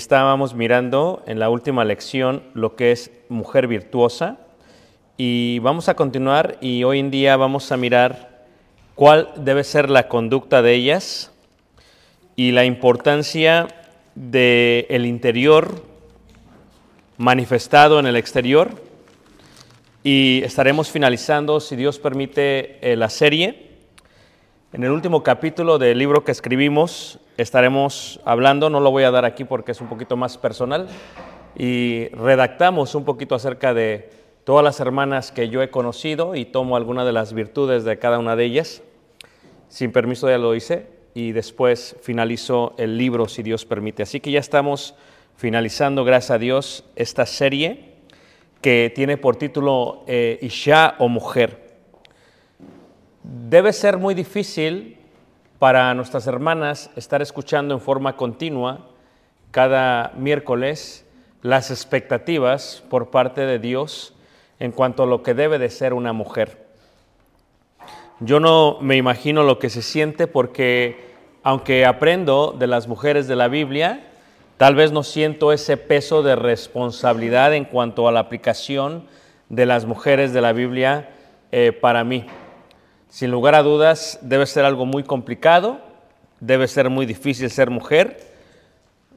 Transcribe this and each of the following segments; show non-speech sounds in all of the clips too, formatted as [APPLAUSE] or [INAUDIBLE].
estábamos mirando en la última lección lo que es mujer virtuosa. Y vamos a continuar y hoy en día vamos a mirar cuál debe ser la conducta de ellas y la importancia del el interior manifestado en el exterior. Y estaremos finalizando, si Dios permite, eh, la serie. En el último capítulo del libro que escribimos estaremos hablando, no lo voy a dar aquí porque es un poquito más personal, y redactamos un poquito acerca de todas las hermanas que yo he conocido y tomo algunas de las virtudes de cada una de ellas. Sin permiso ya lo hice y después finalizo el libro si Dios permite. Así que ya estamos finalizando, gracias a Dios, esta serie que tiene por título eh, Isha o Mujer. Debe ser muy difícil para nuestras hermanas estar escuchando en forma continua cada miércoles las expectativas por parte de Dios en cuanto a lo que debe de ser una mujer. Yo no me imagino lo que se siente porque aunque aprendo de las mujeres de la Biblia, tal vez no siento ese peso de responsabilidad en cuanto a la aplicación de las mujeres de la Biblia eh, para mí. Sin lugar a dudas, debe ser algo muy complicado, debe ser muy difícil ser mujer,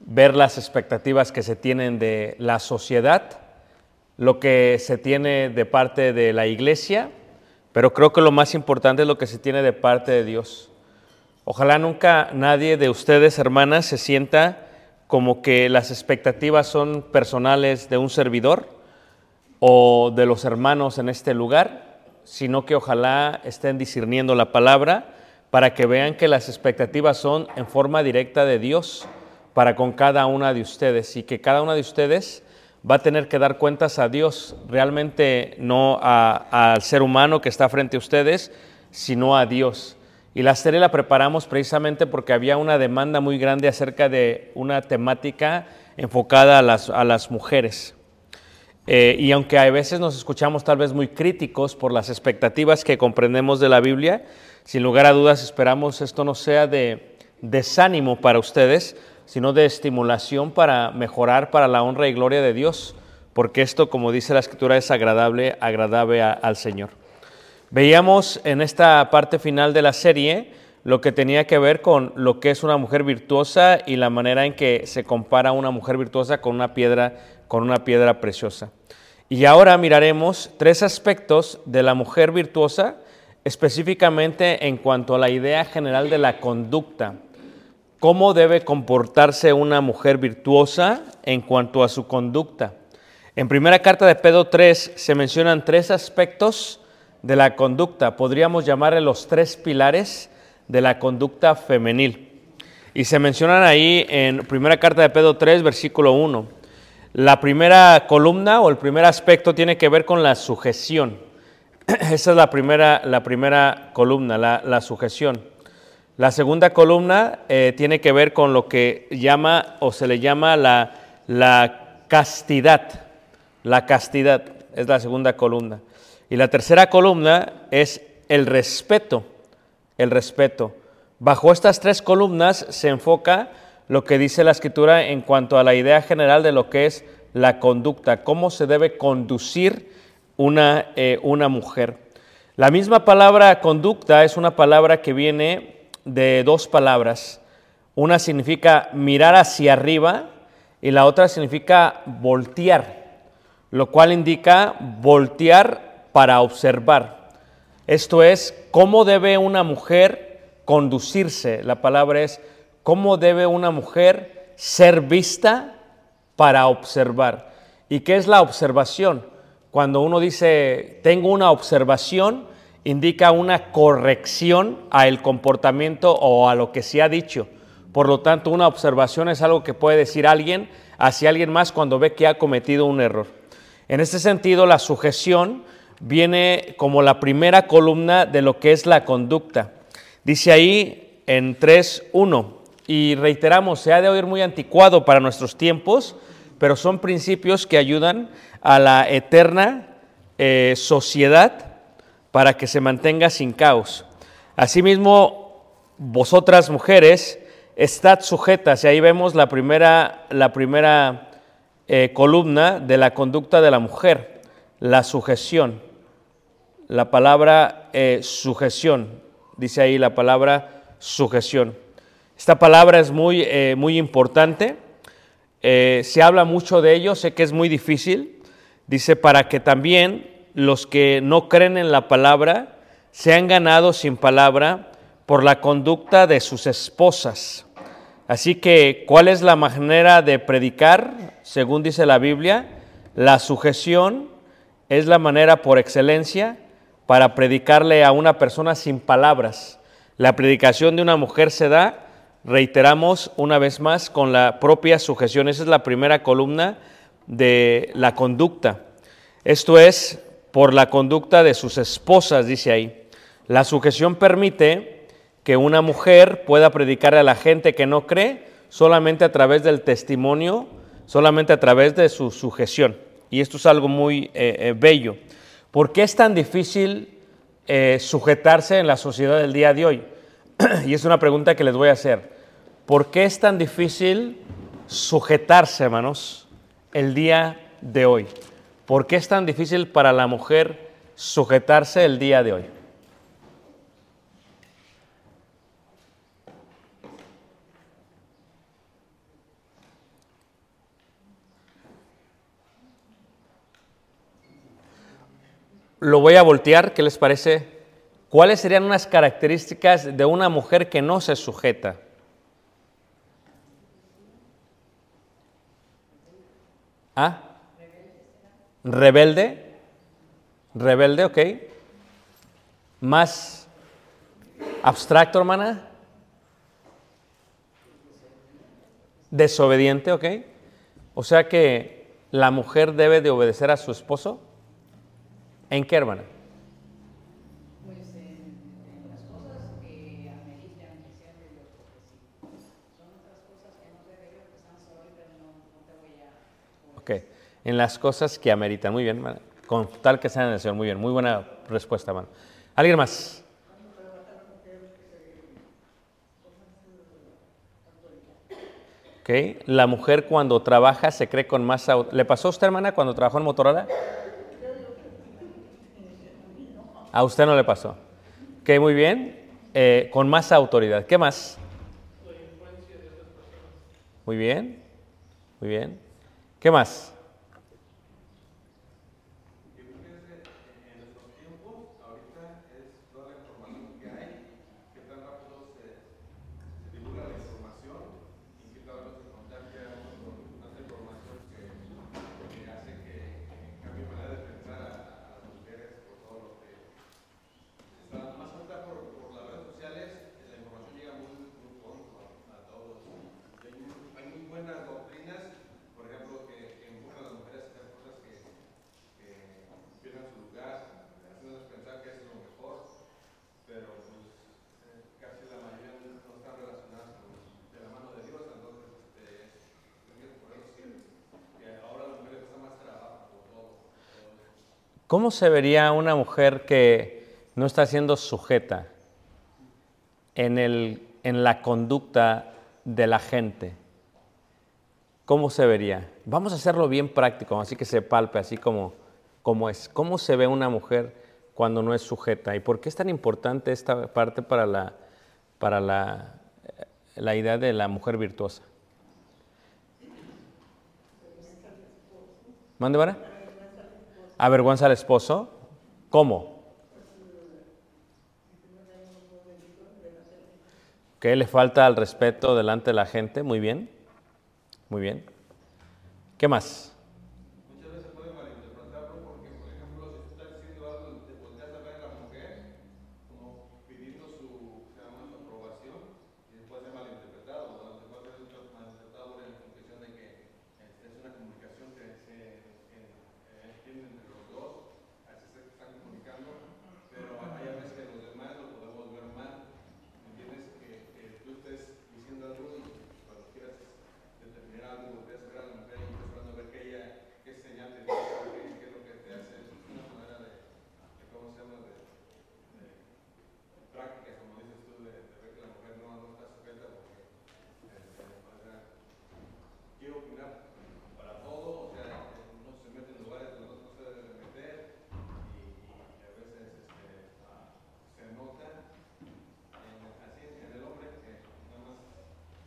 ver las expectativas que se tienen de la sociedad, lo que se tiene de parte de la iglesia, pero creo que lo más importante es lo que se tiene de parte de Dios. Ojalá nunca nadie de ustedes, hermanas, se sienta como que las expectativas son personales de un servidor o de los hermanos en este lugar, sino que ojalá estén discerniendo la palabra para que vean que las expectativas son en forma directa de Dios para con cada una de ustedes y que cada una de ustedes va a tener que dar cuentas a Dios, realmente no al ser humano que está frente a ustedes, sino a Dios. Y la serie la preparamos precisamente porque había una demanda muy grande acerca de una temática enfocada a las, a las mujeres. Eh, y aunque a veces nos escuchamos tal vez muy críticos por las expectativas que comprendemos de la Biblia, sin lugar a dudas esperamos esto no sea de desánimo para ustedes, sino de estimulación para mejorar para la honra y gloria de Dios, porque esto, como dice la Escritura, es agradable, agradable al Señor. Veíamos en esta parte final de la serie lo que tenía que ver con lo que es una mujer virtuosa y la manera en que se compara una mujer virtuosa con una piedra, con una piedra preciosa. Y ahora miraremos tres aspectos de la mujer virtuosa, específicamente en cuanto a la idea general de la conducta. ¿Cómo debe comportarse una mujer virtuosa en cuanto a su conducta? En primera carta de Pedro 3 se mencionan tres aspectos de la conducta. Podríamos llamarle los tres pilares de la conducta femenil. y se mencionan ahí en primera carta de Pedro 3, versículo 1. La primera columna o el primer aspecto tiene que ver con la sujeción. [CLEARS THROAT] Esa es la primera, la primera columna, la, sujeción. La segunda columna eh, tiene que ver con lo que llama o se le llama la, la castidad. La castidad es la segunda columna. Y la tercera columna es el respeto. El respeto. Bajo estas tres columnas se enfoca lo que dice la escritura en cuanto a la idea general de lo que es la conducta, cómo se debe conducir una, eh, una mujer. La misma palabra conducta es una palabra que viene de dos palabras. Una significa mirar hacia arriba y la otra significa voltear, lo cual indica voltear para observar. Esto es, cómo debe una mujer conducirse. La palabra es, cómo debe una mujer ser vista para observar. ¿Y qué es la observación? Cuando uno dice, tengo una observación, indica una corrección al comportamiento o a lo que se ha dicho. Por lo tanto, una observación es algo que puede decir alguien hacia alguien más cuando ve que ha cometido un error. En este sentido, la sujeción viene como la primera columna de lo que es la conducta. Dice ahí en 3.1, y reiteramos, se ha de oír muy anticuado para nuestros tiempos, pero son principios que ayudan a la eterna eh, sociedad para que se mantenga sin caos. Asimismo, vosotras mujeres, estad sujetas, y ahí vemos la primera, la primera eh, columna de la conducta de la mujer, la sujeción. La palabra eh, sujeción, dice ahí la palabra sujeción. Esta palabra es muy, eh, muy importante, se habla mucho de ello, sé que es muy difícil, dice para que también los que no creen en la palabra se han ganado sin palabra por la conducta de sus esposas. Así que, ¿cuál es la manera de predicar? Según dice la Biblia, la sujeción es la manera por excelencia para predicarle a una persona sin palabras. La predicación de una mujer se da, reiteramos una vez más, con la propia sujeción. Esa es la primera columna de la conducta. Esto es por la conducta de sus esposas, dice ahí. La sujeción permite que una mujer pueda predicar a la gente que no cree solamente a través del testimonio, solamente a través de su sujeción. Y esto es algo muy eh, eh, bello. ¿Por qué es tan difícil eh, sujetarse en la sociedad del día de hoy? [CLEARS THROAT] y es una pregunta que les voy a hacer. ¿Por qué es tan difícil sujetarse, hermanos, el día de hoy? ¿Por qué es tan difícil para la mujer sujetarse el día de hoy? Lo voy a voltear, ¿qué les parece? ¿Cuáles serían unas características de una mujer que no se sujeta? ¿Ah? Rebelde. Rebelde, ok. Más abstracto, hermana. Desobediente, ok. O sea que la mujer debe de obedecer a su esposo. ¿En qué, hermana? Pues en, las cosas que ameritan que sean de Dios, porque sí. Son otras cosas que no debe yo, que están sorry, pero no, no te voy a... Ok en las cosas que ameritan. Muy bien, con tal que sean el Señor. Muy bien, muy buena respuesta, man. ¿Alguien más? Okay. La mujer cuando trabaja se cree con más... ¿Le pasó a usted, hermana, cuando trabajó en Motorola? A usted no le pasó. Ok, muy bien. Eh, con más autoridad. ¿Qué más? Muy bien. Muy bien. ¿Qué más? ¿Cómo se vería una mujer que no está siendo sujeta en, el, en la conducta de la gente? ¿Cómo se vería? Vamos a hacerlo bien práctico, así que se palpe, así como, como es. ¿Cómo se ve una mujer cuando no es sujeta? ¿Y por qué es tan importante esta parte para la, para la, la idea de la mujer virtuosa? ¿Mande, Vara? ¿Avergüenza al esposo? ¿Cómo? ¿Qué le falta al respeto delante de la gente? Muy bien. Muy bien. ¿Qué más? Muchas veces puede malinterpretarlo porque, por ejemplo, si tú estás diciendo algo, te volteas a ver a la mujer como pidiendo su, se llama, su aprobación y después ser malinterpretado. ¿no? Se puede ser malinterpretado en la conclusión de que este, es una comunicación que se eh, entiende entre los dos, así se están comunicando, pero hay a veces que los demás lo podemos ver mal. ¿Me entiendes? Que, que tú estés diciendo algo y cuando quieras determinar algo, volteas a ver a la mujer y estás tratando de ver que ella, qué señal te dice, qué, qué es lo que te hace, es una manera de, de ¿cómo se llama? De, de, de prácticas, como dices tú, de, de ver que la mujer no, no está sujeta porque, este, o sea, quiero opinar para todo, o sea, uno se mete en lugares donde no se debe de meter y, y a veces este, ah, se nota en, así en el hombre que nada más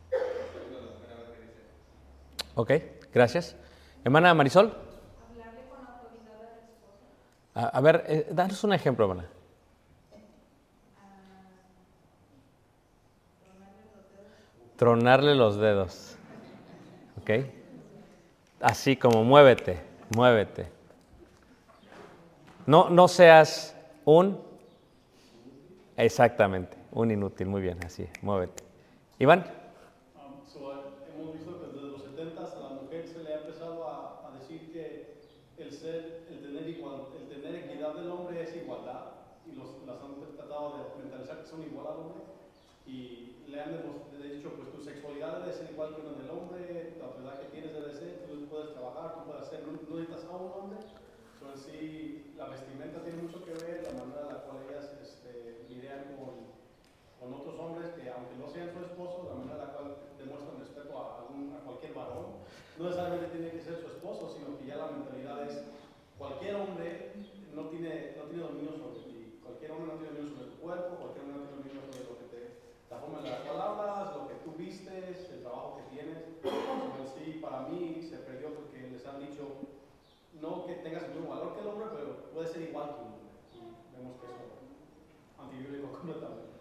está viendo a la mujer a ver qué dice. Ok, gracias. Hermana Marisol. A, a ver, eh, danos un ejemplo, hermana. Tronarle los dedos. Ok. Así como muévete, muévete. No, no seas un... Exactamente, un inútil. Muy bien, así, muévete. Iván. Um, so, eh, hemos visto que desde los 70 a la mujer se le ha empezado a, a decir que el ser, el tener, igual, el tener equidad del hombre es igualdad y los, las han tratado de mentalizar que son igual al hombre y le han dicho pues tu sexualidad debe ser igual que la del hombre, la verdad que tienes debe ser, tú puedes trabajar, tú puedes hacer, no, no necesitas a un hombre. So, en sí, la vestimenta tiene mucho que ver, la manera en la cual ellas este, lidian con, con otros hombres que aunque no sean su esposo, la manera en la cual demuestran respeto a, algún- a cualquier varón, no necesariamente tiene que ser su esposo, sino que ya la mentalidad es cualquier hombre no tiene, no tiene dominio sobre ti, cualquier hombre no tiene dominio sobre tu cuerpo, cualquier hombre no tiene dominio sobre lo que te, la forma en la cual hablas, lo que tú vistes, el trabajo que tienes. Pero sí, para mí se perdió porque les han dicho no que tengas el mismo valor que el hombre, pero puede ser igual que un hombre. Y vemos que eso es antibíblico [LAUGHS] completamente.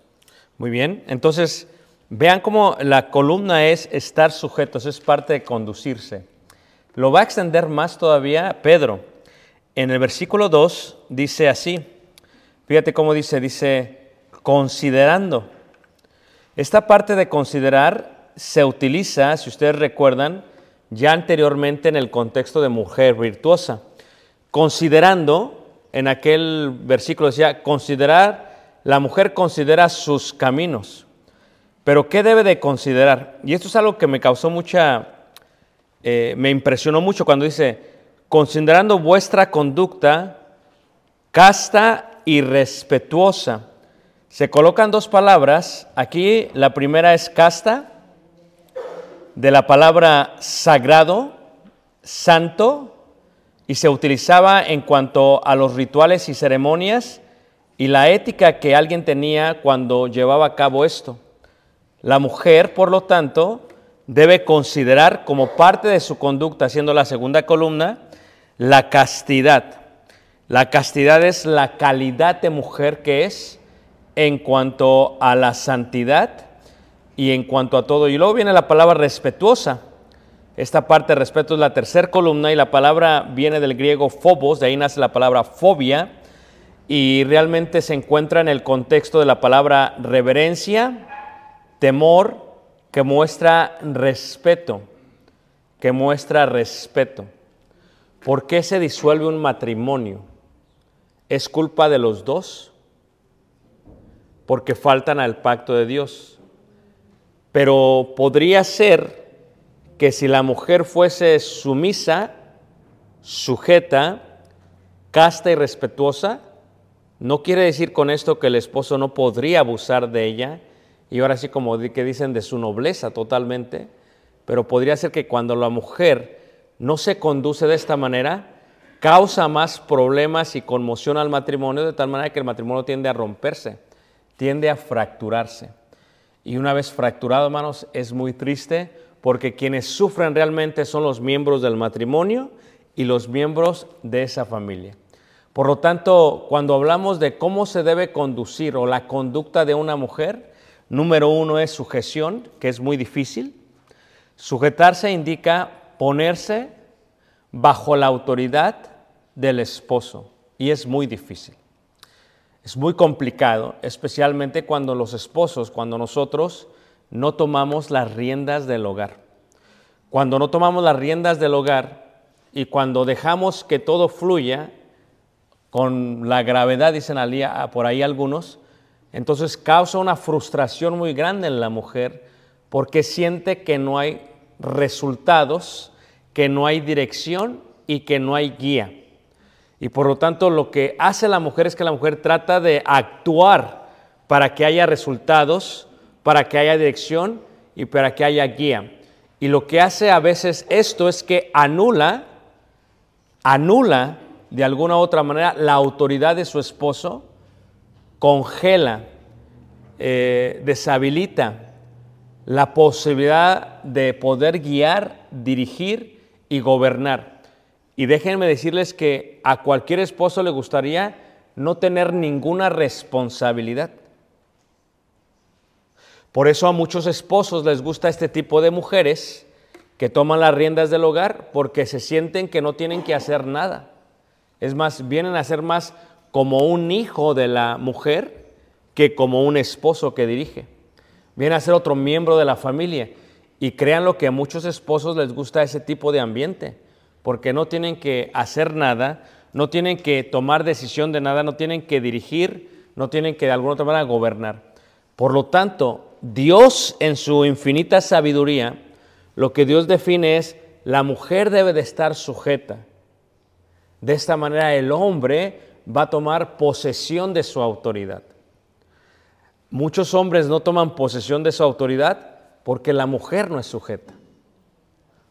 Muy bien, entonces vean cómo la columna es estar sujetos, es parte de conducirse. Lo va a extender más todavía Pedro. En el versículo 2 dice así, fíjate cómo dice, dice, considerando. Esta parte de considerar se utiliza, si ustedes recuerdan, ya anteriormente en el contexto de mujer virtuosa. Considerando, en aquel versículo decía, considerar, la mujer considera sus caminos. Pero ¿qué debe de considerar? Y esto es algo que me causó mucha, eh, me impresionó mucho cuando dice, considerando vuestra conducta casta y respetuosa. Se colocan dos palabras. Aquí la primera es casta, de la palabra sagrado, santo, y se utilizaba en cuanto a los rituales y ceremonias y la ética que alguien tenía cuando llevaba a cabo esto. La mujer, por lo tanto, debe considerar como parte de su conducta, siendo la segunda columna, la castidad. La castidad es la calidad de mujer que es en cuanto a la santidad y en cuanto a todo. Y luego viene la palabra respetuosa. Esta parte de respeto es la tercera columna y la palabra viene del griego phobos, de ahí nace la palabra fobia y realmente se encuentra en el contexto de la palabra reverencia, temor, que muestra respeto, que muestra respeto. ¿Por qué se disuelve un matrimonio? ¿Es culpa de los dos? Porque faltan al pacto de Dios. Pero podría ser que si la mujer fuese sumisa, sujeta, casta y respetuosa, no quiere decir con esto que el esposo no podría abusar de ella, y ahora sí como que dicen de su nobleza totalmente, pero podría ser que cuando la mujer no se conduce de esta manera, causa más problemas y conmoción al matrimonio, de tal manera que el matrimonio tiende a romperse, tiende a fracturarse. Y una vez fracturado, hermanos, es muy triste porque quienes sufren realmente son los miembros del matrimonio y los miembros de esa familia. Por lo tanto, cuando hablamos de cómo se debe conducir o la conducta de una mujer, número uno es sujeción, que es muy difícil. Sujetarse indica ponerse bajo la autoridad del esposo y es muy difícil. Es muy complicado, especialmente cuando los esposos, cuando nosotros no tomamos las riendas del hogar. Cuando no tomamos las riendas del hogar y cuando dejamos que todo fluya con la gravedad, dicen ah, por ahí algunos, entonces causa una frustración muy grande en la mujer porque siente que no hay resultados, que no hay dirección y que no hay guía. Y por lo tanto lo que hace la mujer es que la mujer trata de actuar para que haya resultados, para que haya dirección y para que haya guía. Y lo que hace a veces esto es que anula, anula de alguna u otra manera la autoridad de su esposo, congela, eh, deshabilita la posibilidad de poder guiar, dirigir y gobernar. Y déjenme decirles que a cualquier esposo le gustaría no tener ninguna responsabilidad. Por eso a muchos esposos les gusta este tipo de mujeres que toman las riendas del hogar porque se sienten que no tienen que hacer nada. Es más, vienen a ser más como un hijo de la mujer que como un esposo que dirige. Viene a ser otro miembro de la familia. Y créanlo que a muchos esposos les gusta ese tipo de ambiente, porque no tienen que hacer nada, no tienen que tomar decisión de nada, no tienen que dirigir, no tienen que de alguna otra manera gobernar. Por lo tanto, Dios en su infinita sabiduría, lo que Dios define es, la mujer debe de estar sujeta. De esta manera el hombre va a tomar posesión de su autoridad. Muchos hombres no toman posesión de su autoridad porque la mujer no es sujeta,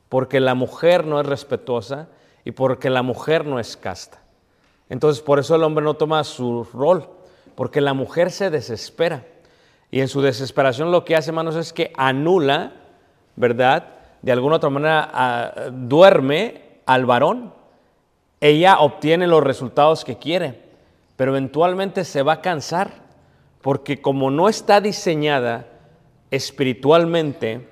porque la mujer no es respetuosa y porque la mujer no es casta. Entonces por eso el hombre no toma su rol, porque la mujer se desespera. Y en su desesperación lo que hace, hermanos, es que anula, ¿verdad? De alguna otra manera ah, duerme al varón. Ella obtiene los resultados que quiere, pero eventualmente se va a cansar, porque como no está diseñada espiritualmente,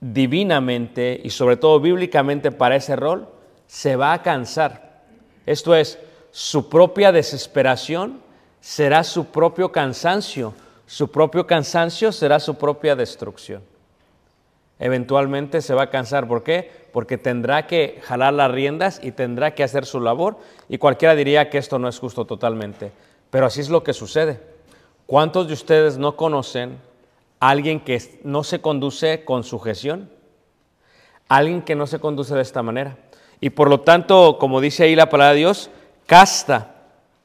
divinamente y sobre todo bíblicamente para ese rol, se va a cansar. Esto es, su propia desesperación será su propio cansancio, su propio cansancio será su propia destrucción. Eventualmente se va a cansar, ¿por qué? Porque tendrá que jalar las riendas y tendrá que hacer su labor y cualquiera diría que esto no es justo totalmente, pero así es lo que sucede. ¿Cuántos de ustedes no conocen a alguien que no se conduce con sujeción? Alguien que no se conduce de esta manera. Y por lo tanto, como dice ahí la palabra de Dios, casta.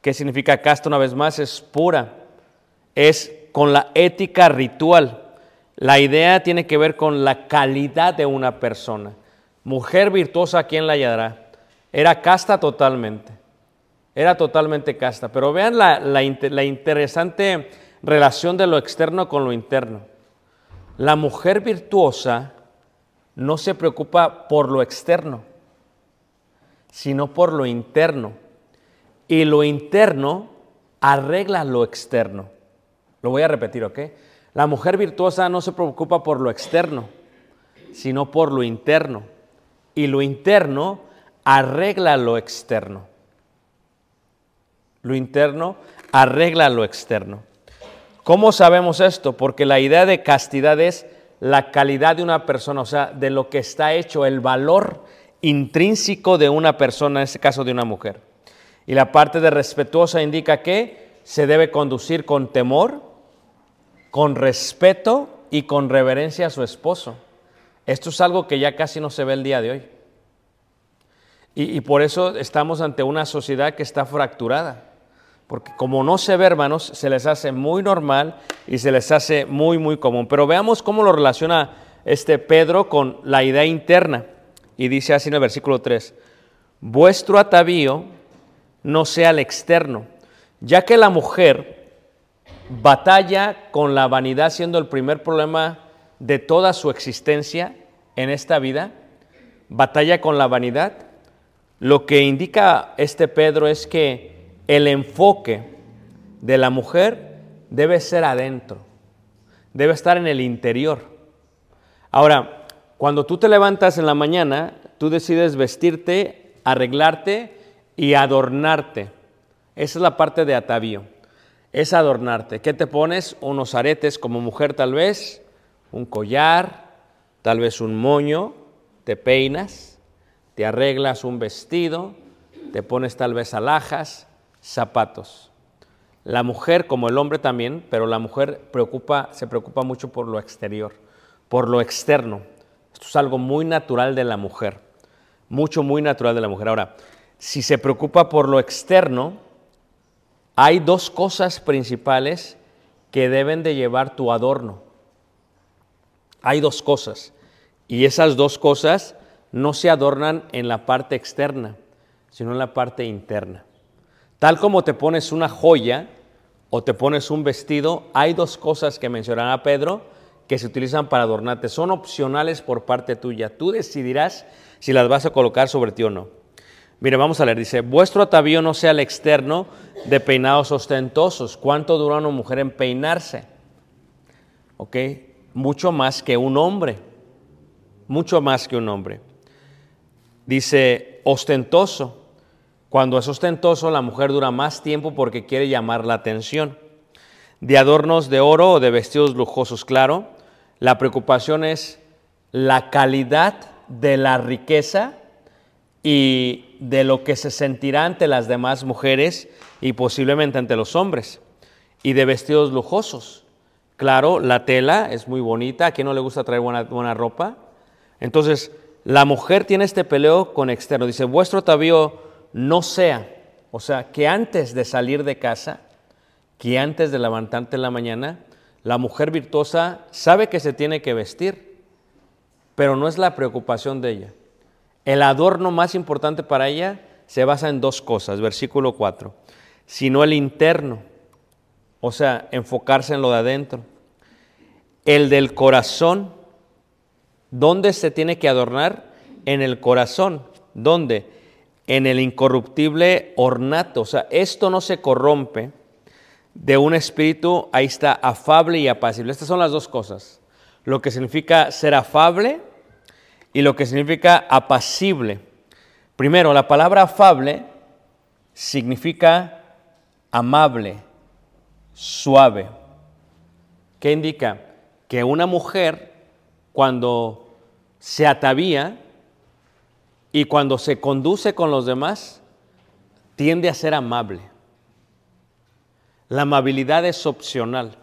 ¿Qué significa casta una vez más? Es pura. Es con la ética ritual. La idea tiene que ver con la calidad de una persona. Mujer virtuosa, ¿quién la hallará? Era casta totalmente. Era totalmente casta. Pero vean la, la, la interesante relación de lo externo con lo interno. La mujer virtuosa no se preocupa por lo externo, sino por lo interno. Y lo interno arregla lo externo. Lo voy a repetir, ¿ok? La mujer virtuosa no se preocupa por lo externo, sino por lo interno. Y lo interno arregla lo externo. Lo interno arregla lo externo. ¿Cómo sabemos esto? Porque la idea de castidad es la calidad de una persona, o sea, de lo que está hecho, el valor intrínseco de una persona, en este caso de una mujer. Y la parte de respetuosa indica que se debe conducir con temor, con respeto y con reverencia a su esposo. Esto es algo que ya casi no se ve el día de hoy. Y, por eso estamos ante una sociedad que está fracturada. Porque como no se ve, hermanos, se les hace muy normal y se les hace muy, muy común. Pero veamos cómo lo relaciona este Pedro con la idea interna. Y dice así en el versículo 3, vuestro atavío no sea el externo, ya que la mujer batalla con la vanidad siendo el primer problema de toda su existencia en esta vida, batalla con la vanidad. Lo que indica este Pedro es que el enfoque de la mujer debe ser adentro, debe estar en el interior. Ahora, cuando tú te levantas en la mañana, tú decides vestirte, arreglarte y adornarte. Esa es la parte de atavío. Es adornarte. ¿Qué te pones? Unos aretes como mujer tal vez, un collar, tal vez un moño, te peinas, te arreglas un vestido, te pones tal vez alhajas, zapatos. La mujer, como el hombre también, pero la mujer preocupa, se preocupa mucho por lo exterior, por lo externo. Esto es algo muy natural de la mujer, mucho, muy natural de la mujer. Ahora, si se preocupa por lo externo, hay dos cosas principales que deben de llevar tu adorno. Hay dos cosas. Y esas dos cosas no se adornan en la parte externa, sino en la parte interna. Tal como te pones una joya o te pones un vestido, hay dos cosas que mencionará Pedro que se utilizan para adornarte. Son opcionales por parte tuya. Tú decidirás si las vas a colocar sobre ti o no. Mire, vamos a leer. Dice, vuestro atavío no sea el externo de peinados ostentosos. ¿Cuánto dura una mujer en peinarse? ¿Ok? Mucho más que un hombre. Mucho más que un hombre. Dice, ostentoso. Cuando es ostentoso, la mujer dura más tiempo porque quiere llamar la atención. De adornos de oro o de vestidos lujosos, claro. La preocupación es la calidad de la riqueza y de lo que se sentirá ante las demás mujeres y posiblemente ante los hombres. Y de vestidos lujosos. Claro, la tela es muy bonita. ¿A quién no le gusta traer buena, buena ropa? Entonces, la mujer tiene este peleo con externo. Dice, vuestro atavío no sea, o sea, que antes de salir de casa, que antes de levantarte en la mañana, la mujer virtuosa sabe que se tiene que vestir, pero no es la preocupación de ella. El adorno más importante para ella se basa en dos cosas, versículo 4, sino el interno, o sea, enfocarse en lo de adentro. El del corazón, ¿dónde se tiene que adornar? En el corazón, ¿dónde? En el incorruptible ornato, o sea, esto no se corrompe de un espíritu, ahí está, afable y apacible. Estas son las dos cosas. Lo que significa ser afable y lo que significa apacible. Primero, la palabra afable significa amable, suave. ¿Qué indica? Que una mujer cuando se atavía y cuando se conduce con los demás, tiende a ser amable. La amabilidad es opcional.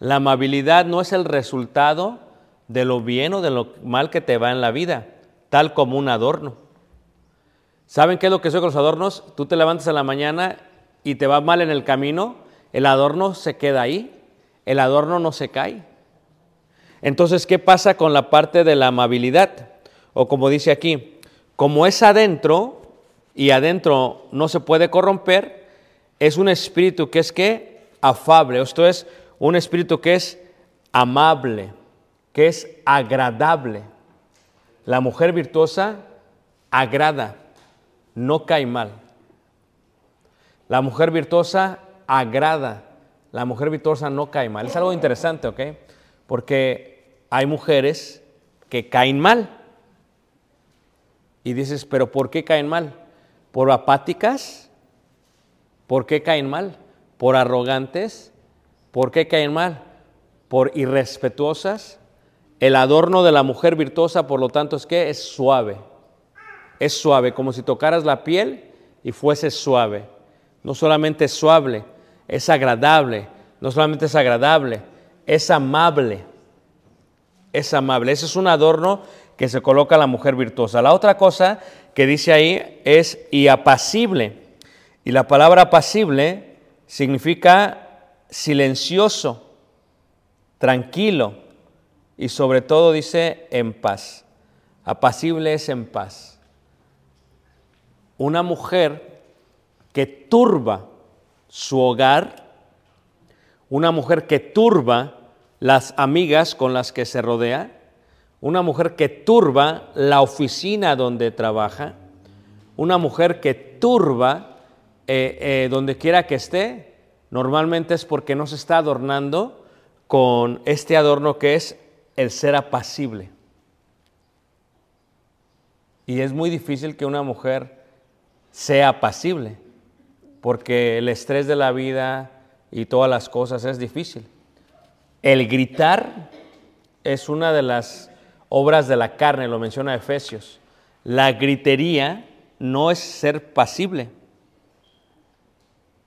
La amabilidad no es el resultado de lo bien o de lo mal que te va en la vida, tal como un adorno. ¿Saben qué es lo que soy con los adornos? Tú te levantas en la mañana y te va mal en el camino, el adorno se queda ahí, el adorno no se cae. Entonces, ¿qué pasa con la parte de la amabilidad? O como dice aquí, como es adentro y adentro no se puede corromper, es un espíritu que es que afable, esto es un espíritu que es amable que es agradable. La mujer virtuosa agrada, no cae mal. La mujer virtuosa agrada, la mujer virtuosa no cae mal. Es algo interesante, ¿ok? Porque hay mujeres que caen mal. Y dices, pero ¿por qué caen mal? ¿Por apáticas? ¿Por qué caen mal? ¿Por arrogantes? ¿Por qué caen mal? ¿Por irrespetuosas? El adorno de la mujer virtuosa, por lo tanto, es que es suave. Es suave, como si tocaras la piel y fuese suave. No solamente es suave, es agradable. No solamente es agradable, es amable. Es amable. Ese es un adorno que se coloca la mujer virtuosa. La otra cosa que dice ahí es y apacible. Y la palabra apacible significa silencioso, tranquilo y sobre todo dice en paz. Apacible es en paz. Una mujer que turba su hogar, una mujer que turba las amigas con las que se rodea, una mujer que turba la oficina donde trabaja, una mujer que turba eh, eh, donde quiera que esté, normalmente es porque no se está adornando con este adorno que es el ser apacible. Y es muy difícil que una mujer sea apacible, porque el estrés de la vida y todas las cosas es difícil. El gritar es una de las obras de la carne, lo menciona Efesios. La gritería no es ser pasible,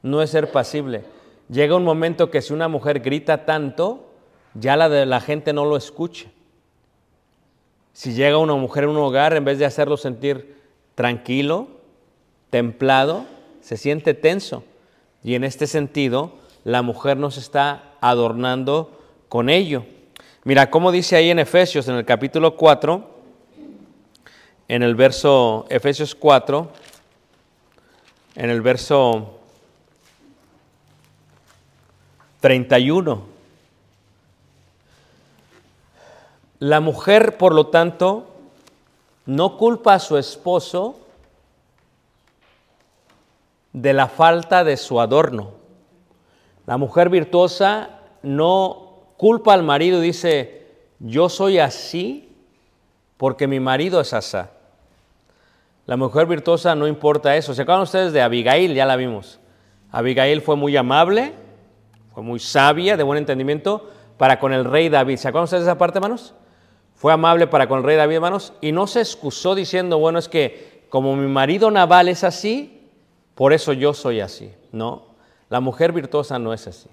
no es ser pasible. Llega un momento que si una mujer grita tanto, ya la, de la gente no lo escucha. Si llega una mujer a un hogar, en vez de hacerlo sentir tranquilo, templado, se siente tenso. Y en este sentido, la mujer nos está adornando con ello. Mira cómo dice ahí en Efesios, en el capítulo 4, en el verso, Efesios 4, en el verso 31. La mujer, por lo tanto, no culpa a su esposo de la falta de su adorno. La mujer virtuosa no culpa al marido y dice, yo soy así porque mi marido es asá. La mujer virtuosa no importa eso. ¿Se acuerdan ustedes de Abigail? Ya la vimos. Abigail fue muy amable, fue muy sabia, de buen entendimiento, para con el rey David. ¿Se acuerdan ustedes de esa parte, hermanos? Fue amable para con el rey David, hermanos, y no se excusó diciendo, bueno, es que como mi marido Naval es así, por eso yo soy así. No, la mujer virtuosa no es así.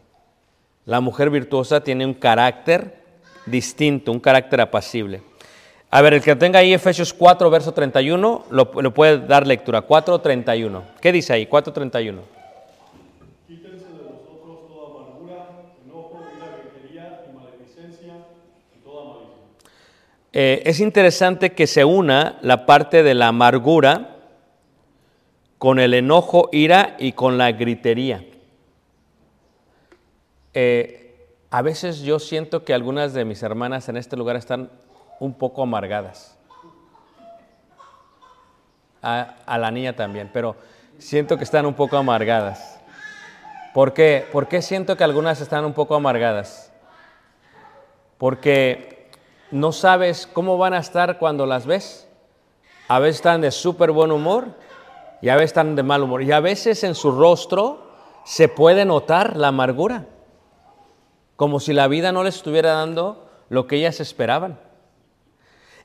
La mujer virtuosa tiene un carácter distinto, un carácter apacible. A ver, el que tenga ahí Efesios 4, verso 31, lo, lo puede dar lectura. 4.31. ¿Qué dice ahí? 4.31. Quítense de vosotros toda amargura, enojo, ira, gritería y maledicencia y toda malicia. Eh, es interesante que se una la parte de la amargura con el enojo, ira y con la gritería. Eh, a veces yo siento que algunas de mis hermanas en este lugar están un poco amargadas. A, a la niña también, pero siento que están un poco amargadas. ¿Por qué? ¿Por qué siento que algunas están un poco amargadas? Porque no sabes cómo van a estar cuando las ves. A veces están de súper buen humor y a veces están de mal humor. Y a veces en su rostro se puede notar la amargura como si la vida no les estuviera dando lo que ellas esperaban.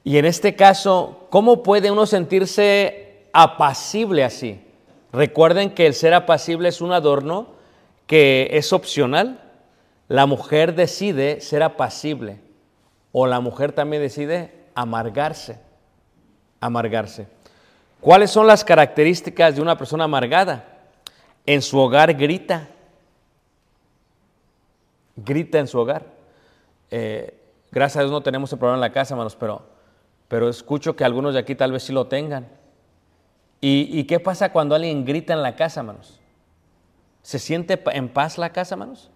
Y en este caso, ¿cómo puede uno sentirse apacible así? Recuerden que el ser apacible es un adorno que es opcional. La mujer decide ser apacible o la mujer también decide amargarse, amargarse. ¿Cuáles son las características de una persona amargada? En su hogar grita, grita en su hogar. Eh, gracias a Dios no tenemos el problema en la casa, hermanos, pero, pero escucho que algunos de aquí tal vez sí lo tengan. ¿Y, ¿Y qué pasa cuando alguien grita en la casa, hermanos? ¿Se siente en paz la casa, hermanos?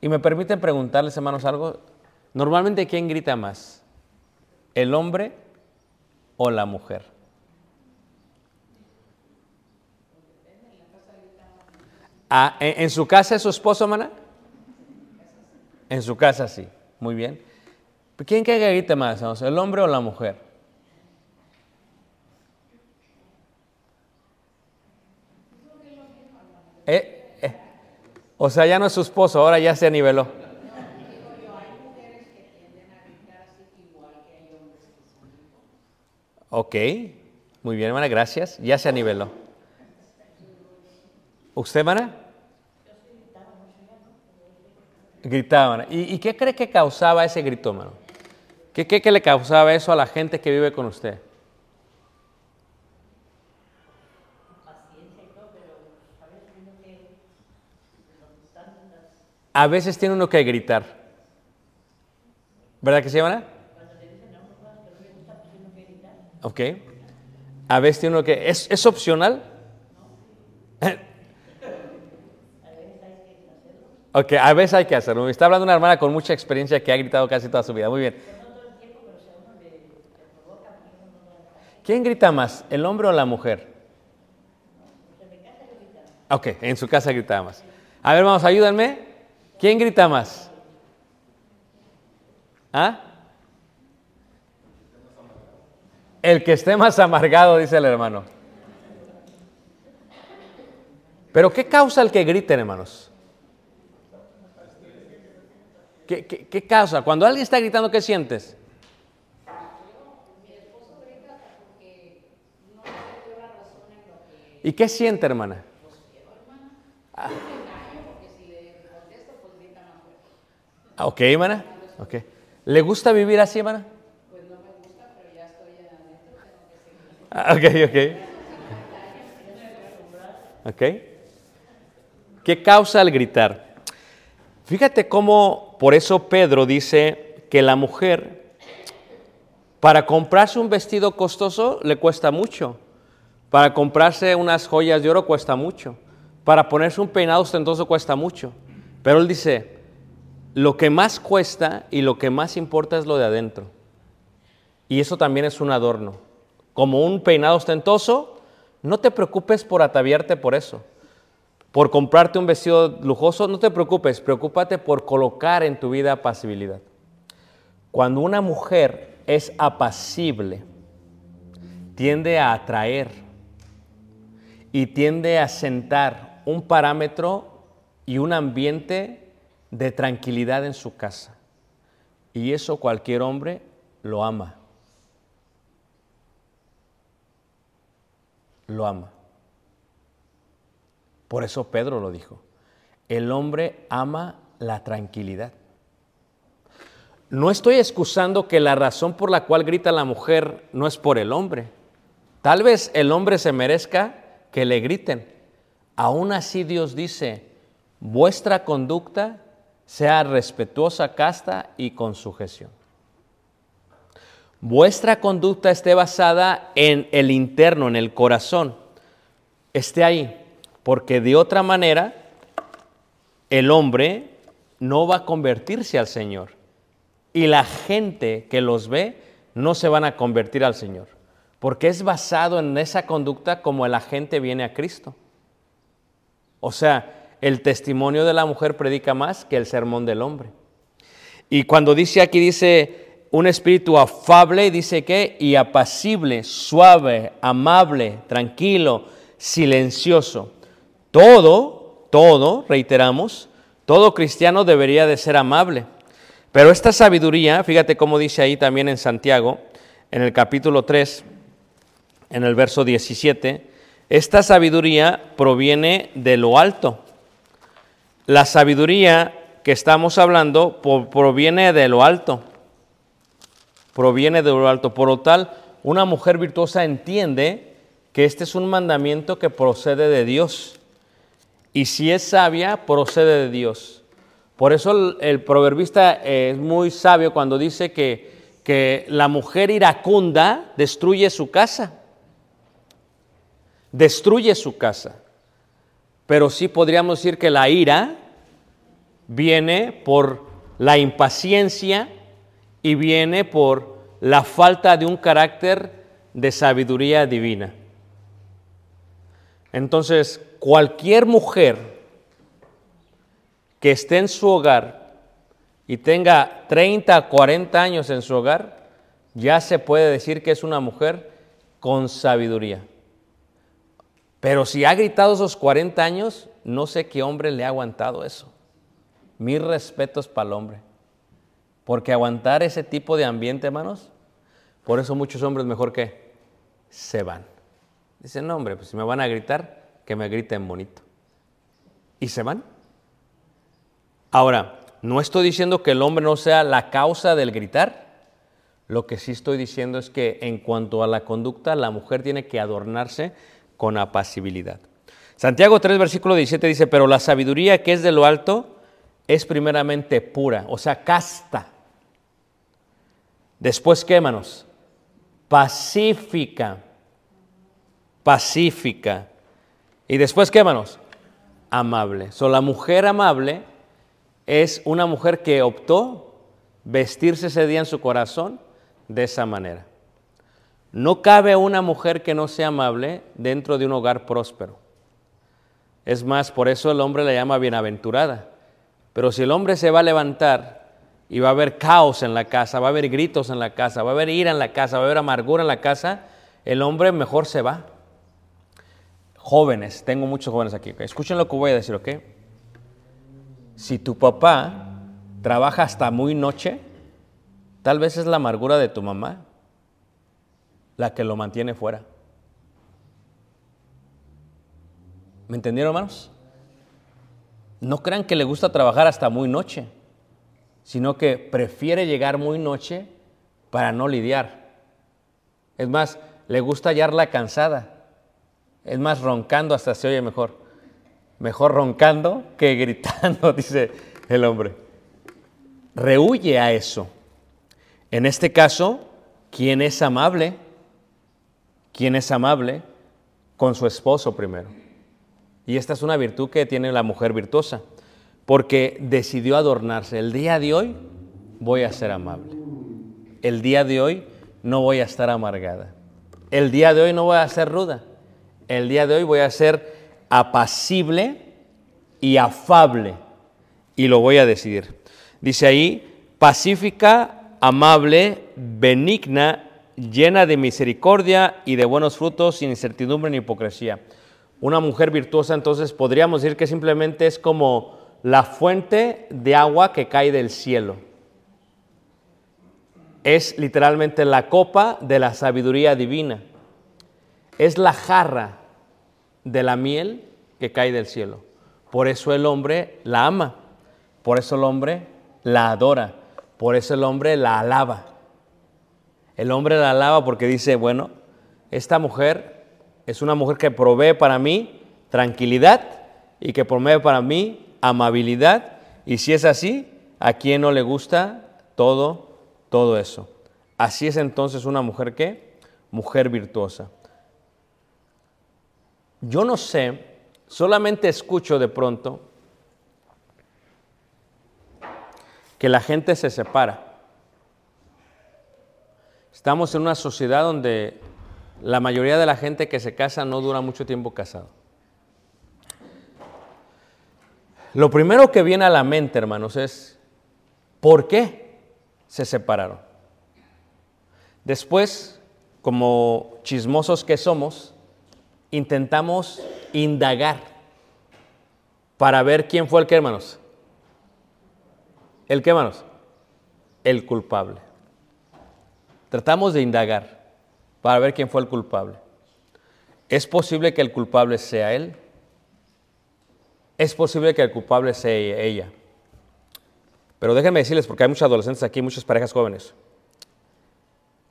Y me permiten preguntarles, hermanos, algo. Normalmente, ¿quién grita más? ¿El hombre o la mujer? Ah, ¿en, su casa es su esposo, hermana? En su casa sí, muy bien. ¿Quién que grita más, el hombre o la mujer? Eh, eh, O sea, ya no es su esposo, ahora ya se niveló. Ok, muy bien, hermana, gracias. Ya se niveló. ¿Usted, hermana? Gritaban. ¿Y, y qué cree que causaba ese grito, hermano? ¿Qué, qué, qué le causaba eso a la gente que vive con usted? A veces tiene uno que gritar. ¿Verdad que sí, Ivana? Ok. A veces tiene uno que... ¿Es, es opcional? [LAUGHS] Ok, a veces hay que hacerlo. Me está hablando una hermana con mucha experiencia que ha gritado casi toda su vida. Muy bien. ¿Quién grita más, el hombre o la mujer? Ok, en su casa grita más. A ver, vamos, ayúdenme. ¿Quién grita más? ¿Ah? El que esté más amargado, dice el hermano. Pero ¿qué causa el que griten, hermanos? ¿Qué, causa? Cuando alguien está gritando, ¿qué sientes? ¿Y qué siente, hermana? Ah, ok, hermana. Ok. ¿Le gusta vivir así, hermana? Ah, ok, ok. Ok. ¿Qué causa el gritar? Fíjate cómo, por eso Pedro dice que la mujer, para comprarse un vestido costoso, le cuesta mucho. Para comprarse unas joyas de oro cuesta mucho. Para ponerse un peinado ostentoso cuesta mucho. Pero él dice, lo que más cuesta y lo que más importa es lo de adentro. Y eso también es un adorno. Como un peinado ostentoso, no te preocupes por ataviarte por eso. Por comprarte un vestido lujoso, no te preocupes, preocúpate por colocar en tu vida apacibilidad. Cuando una mujer es apacible, tiende a atraer y tiende a sentar un parámetro y un ambiente de tranquilidad en su casa. Y eso cualquier hombre lo ama. Lo ama. Por eso Pedro lo dijo. El hombre ama la tranquilidad. No estoy excusando que la razón por la cual grita la mujer no es por el hombre. Tal vez el hombre se merezca que le griten. Aún así Dios dice, vuestra conducta sea respetuosa, casta y con sujeción. Vuestra conducta esté basada en el interno, en el corazón. Esté ahí, porque de otra manera el hombre no va a convertirse al Señor. Y la gente que los ve no se van a convertir al Señor, porque es basado en esa conducta como la gente viene a Cristo. O sea, el testimonio de la mujer predica más que el sermón del hombre. Y cuando dice aquí, dice un espíritu afable, dice que, y apacible, suave, amable, tranquilo, silencioso. Todo, todo, reiteramos, todo cristiano debería de ser amable. Pero esta sabiduría, fíjate cómo dice ahí también en Santiago, en el capítulo 3, en el verso 17, esta sabiduría proviene de lo alto la sabiduría que estamos hablando proviene de lo alto. Proviene de lo alto. Por lo tal, una mujer virtuosa entiende que este es un mandamiento que procede de Dios. Y si es sabia, procede de Dios. Por eso el, proverbista es muy sabio cuando dice que, que la mujer iracunda destruye su casa. Destruye su casa pero sí podríamos decir que la ira viene por la impaciencia y viene por la falta de un carácter de sabiduría divina. Entonces, cualquier mujer que esté en su hogar y tenga 30, 40 años en su hogar, ya se puede decir que es una mujer con sabiduría. Pero si ha gritado esos 40 años, no sé qué hombre le ha aguantado eso. Mis respetos para el hombre. Porque aguantar ese tipo de ambiente, hermanos, por eso muchos hombres mejor que se van. Dicen, no, hombre, pues si me van a gritar, que me griten bonito. Y se van. Ahora, no estoy diciendo que el hombre no sea la causa del gritar, Lo que sí estoy diciendo es que en cuanto a la conducta, la mujer tiene que adornarse con apacibilidad. Santiago 3, versículo 17 dice, pero la sabiduría que es de lo alto es primeramente pura, o sea, casta. Después, ¿qué, hermanos? Pacífica. Pacífica. Y después, ¿qué, hermanos? Amable. So, la mujer amable es una mujer que optó vestirse ese día en su corazón de esa manera. No cabe una mujer que no sea amable dentro de un hogar próspero. Es más, por eso el hombre la llama bienaventurada. Pero si el hombre se va a levantar y va a haber caos en la casa, va a haber gritos en la casa, va a haber ira en la casa, va a haber amargura en la casa, el hombre mejor se va. Jóvenes, tengo muchos jóvenes aquí, escuchen lo que voy a decir, ¿ok? Si tu papá trabaja hasta muy noche, tal vez es la amargura de tu mamá la que lo mantiene fuera. ¿Me entendieron, hermanos? No crean que le gusta trabajar hasta muy noche sino que prefiere llegar muy noche para no lidiar. Es más, le gusta hallarla cansada. Es más, roncando hasta se oye mejor. Mejor roncando que [LAUGHS] gritando, dice el hombre. Rehuye a eso. En este caso, ¿quién es amable? ¿Quién es amable? Con su esposo primero. Y esta es una virtud que tiene la mujer virtuosa porque decidió adornarse. El día de hoy voy a ser amable. El día de hoy no voy a estar amargada. El día de hoy no voy a ser ruda. El día de hoy voy a ser apacible y afable. Y lo voy a decidir. Dice ahí, pacífica, amable, benigna, llena de misericordia y de buenos frutos, sin incertidumbre ni hipocresía. Una mujer virtuosa entonces podríamos decir que simplemente es como la fuente de agua que cae del cielo. Es literalmente la copa de la sabiduría divina. Es la jarra de la miel que cae del cielo. Por eso el hombre la ama. Por eso el hombre la adora. Por eso el hombre la alaba. El hombre la alaba porque dice, bueno, esta mujer es una mujer que provee para mí tranquilidad y que provee para mí amabilidad. Y si es así, ¿a quién no le gusta todo, todo eso? Así es entonces una mujer que, mujer virtuosa. Yo no sé, solamente escucho de pronto que la gente se separa. Estamos en una sociedad donde la mayoría de la gente que se casa no dura mucho tiempo casado. Lo primero que viene a la mente, hermanos, es ¿por qué se separaron? Después, como chismosos que somos, intentamos indagar para ver quién fue el que, hermanos. ¿El qué, hermanos? El culpable. Tratamos de indagar para ver quién fue el culpable. ¿Es posible que el culpable sea él? Es posible que el culpable sea ella. Pero déjenme decirles, porque hay muchos adolescentes aquí, muchas parejas jóvenes.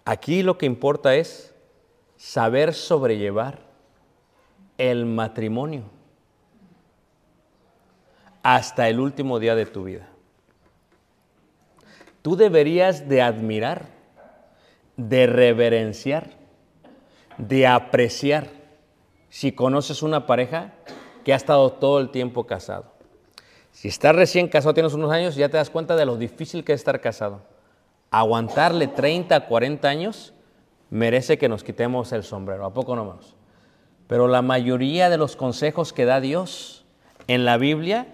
Aquí lo que importa es saber sobrellevar el matrimonio hasta el último día de tu vida. Tú deberías de admirar, de reverenciar, de apreciar si conoces una pareja que ha estado todo el tiempo casado. Si estás recién casado, tienes unos años, ya te das cuenta de lo difícil que es estar casado. Aguantarle 30, 40 años merece que nos quitemos el sombrero, ¿a poco no más? Pero la mayoría de los consejos que da Dios en la Biblia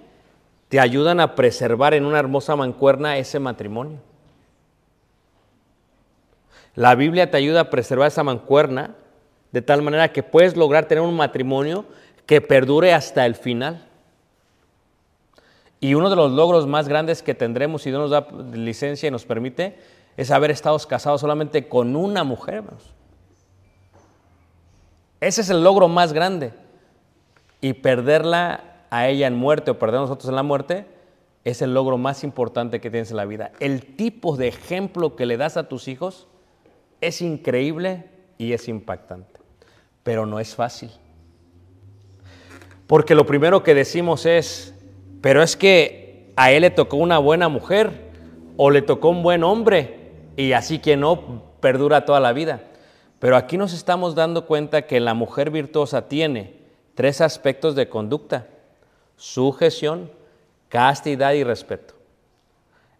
te ayudan a preservar en una hermosa mancuerna ese matrimonio. La Biblia te ayuda a preservar esa mancuerna de tal manera que puedes lograr tener un matrimonio que perdure hasta el final. Y uno de los logros más grandes que tendremos si Dios nos da licencia y nos permite es haber estado casados solamente con una mujer. Ese es el logro más grande. Y perderla a ella en muerte o perder a nosotros en la muerte es el logro más importante que tienes en la vida. El tipo de ejemplo que le das a tus hijos es increíble y es impactante, pero no es fácil. Porque lo primero que decimos es, pero es que a él le tocó una buena mujer o le tocó un buen hombre y así que no perdura toda la vida. Pero aquí nos estamos dando cuenta que la mujer virtuosa tiene tres aspectos de conducta, sujeción, castidad y respeto.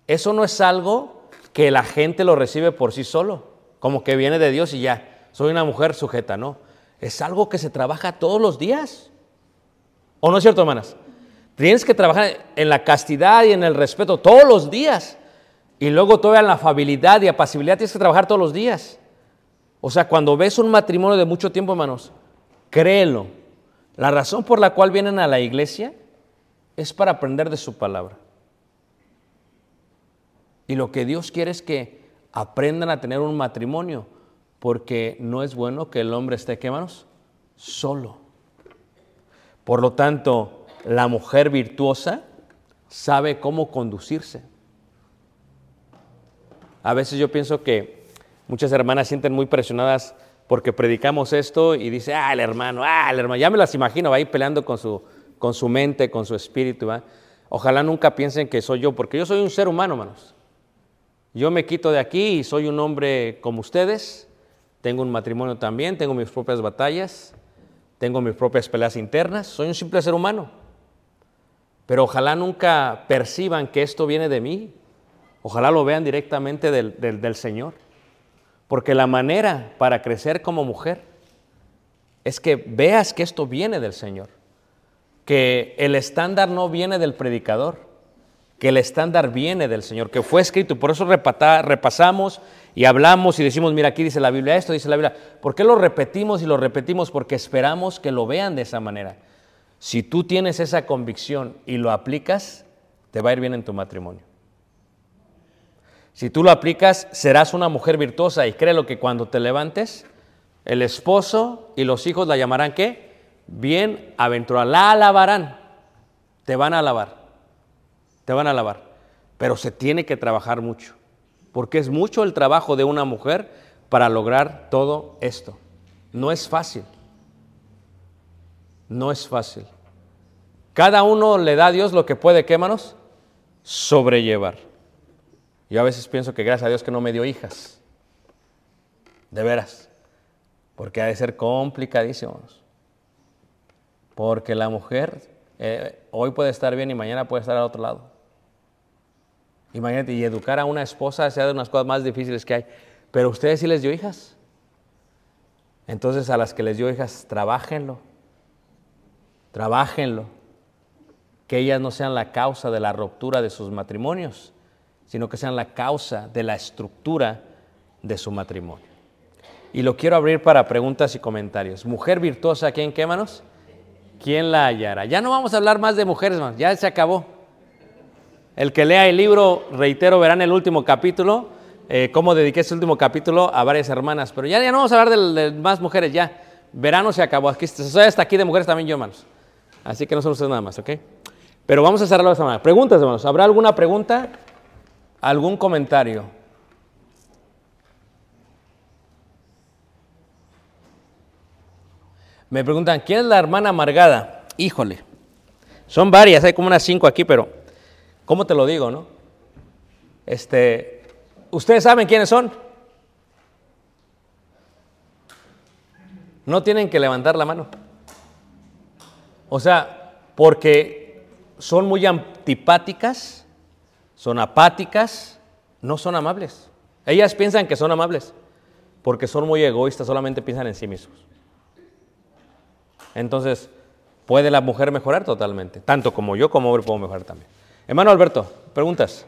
Eso no es algo que la gente lo recibe por sí solo, como que viene de Dios y ya, soy una mujer sujeta, no. Es algo que se trabaja todos los días. ¿O no es cierto, hermanas? Tienes que trabajar en la castidad y en el respeto todos los días. Y luego todavía en la afabilidad y apacibilidad tienes que trabajar todos los días. O sea, cuando ves un matrimonio de mucho tiempo, hermanos, créelo. La razón por la cual vienen a la iglesia es para aprender de su palabra. Y lo que Dios quiere es que aprendan a tener un matrimonio, porque no es bueno que el hombre esté, ¿qué, hermanos? Solo. Por lo tanto, la mujer virtuosa sabe cómo conducirse. A veces yo pienso que muchas hermanas sienten muy presionadas porque predicamos esto y dice, ah, el hermano, ah, el hermano, ya me las imagino, va a ir peleando con su, con su mente, con su espíritu. Ojalá nunca piensen que soy yo, porque yo soy un ser humano, hermanos. Yo me quito de aquí y soy un hombre como ustedes, tengo un matrimonio también, tengo mis propias batallas, tengo mis propias peleas internas, soy un simple ser humano. Pero ojalá nunca perciban que esto viene de mí, ojalá lo vean directamente del, del Señor. Porque la manera para crecer como mujer es que veas que esto viene del Señor, que el estándar no viene del predicador, que el estándar viene del Señor, que fue escrito. Por eso repasamos y hablamos y decimos, mira, aquí dice la Biblia esto, dice la Biblia. ¿Por qué lo repetimos y lo repetimos? Porque esperamos que lo vean de esa manera. Si tú tienes esa convicción y lo aplicas, te va a ir bien en tu matrimonio. Si tú lo aplicas, serás una mujer virtuosa y créelo que cuando te levantes, el esposo y los hijos la llamarán qué? Bien aventurada, la alabarán, te van a alabar te van a alabar. Pero se tiene que trabajar mucho, porque es mucho el trabajo de una mujer para lograr todo esto. No es fácil. No es fácil. Cada uno le da a Dios lo que puede, ¿qué manos? Sobrellevar. Yo a veces pienso que gracias a Dios que no me dio hijas. De veras. Porque ha de ser complicadísimo. Porque la mujer eh, hoy puede estar bien y mañana puede estar al otro lado. Imagínate, y educar a una esposa sea de unas cosas más difíciles que hay. Pero ustedes sí les dio hijas. Entonces a las que les dio hijas, trabajenlo. Trabajenlo. Que ellas no sean la causa de la ruptura de sus matrimonios, sino que sean la causa de la estructura de su matrimonio. Y lo quiero abrir para preguntas y comentarios. Mujer virtuosa, ¿quién qué manos? ¿Quién la hallará? Ya no vamos a hablar más de mujeres, más. ya se acabó. El que lea el libro, reitero, verán el último capítulo, eh, cómo dediqué ese último capítulo a varias hermanas. Pero ya, ya no vamos a hablar de, más mujeres, ya. Verano se acabó. Aquí, soy hasta aquí de mujeres también yo, hermanos. Así que no son ustedes nada más, ¿ok? Pero vamos a cerrarlo de esta manera. Preguntas, hermanos. ¿Habrá alguna pregunta? ¿Algún comentario? Me preguntan, ¿quién es la hermana amargada? Híjole. Son varias, hay como unas cinco aquí, pero ¿Cómo te lo digo, no? Este, ¿Ustedes saben quiénes son? No tienen que levantar la mano. O sea, porque son muy antipáticas, son apáticas, no son amables. Ellas piensan que son amables, porque son muy egoístas, solamente piensan en sí mismos. Entonces, ¿puede la mujer mejorar totalmente? Tanto como yo como hombre puedo mejorar también. Hermano Alberto, preguntas.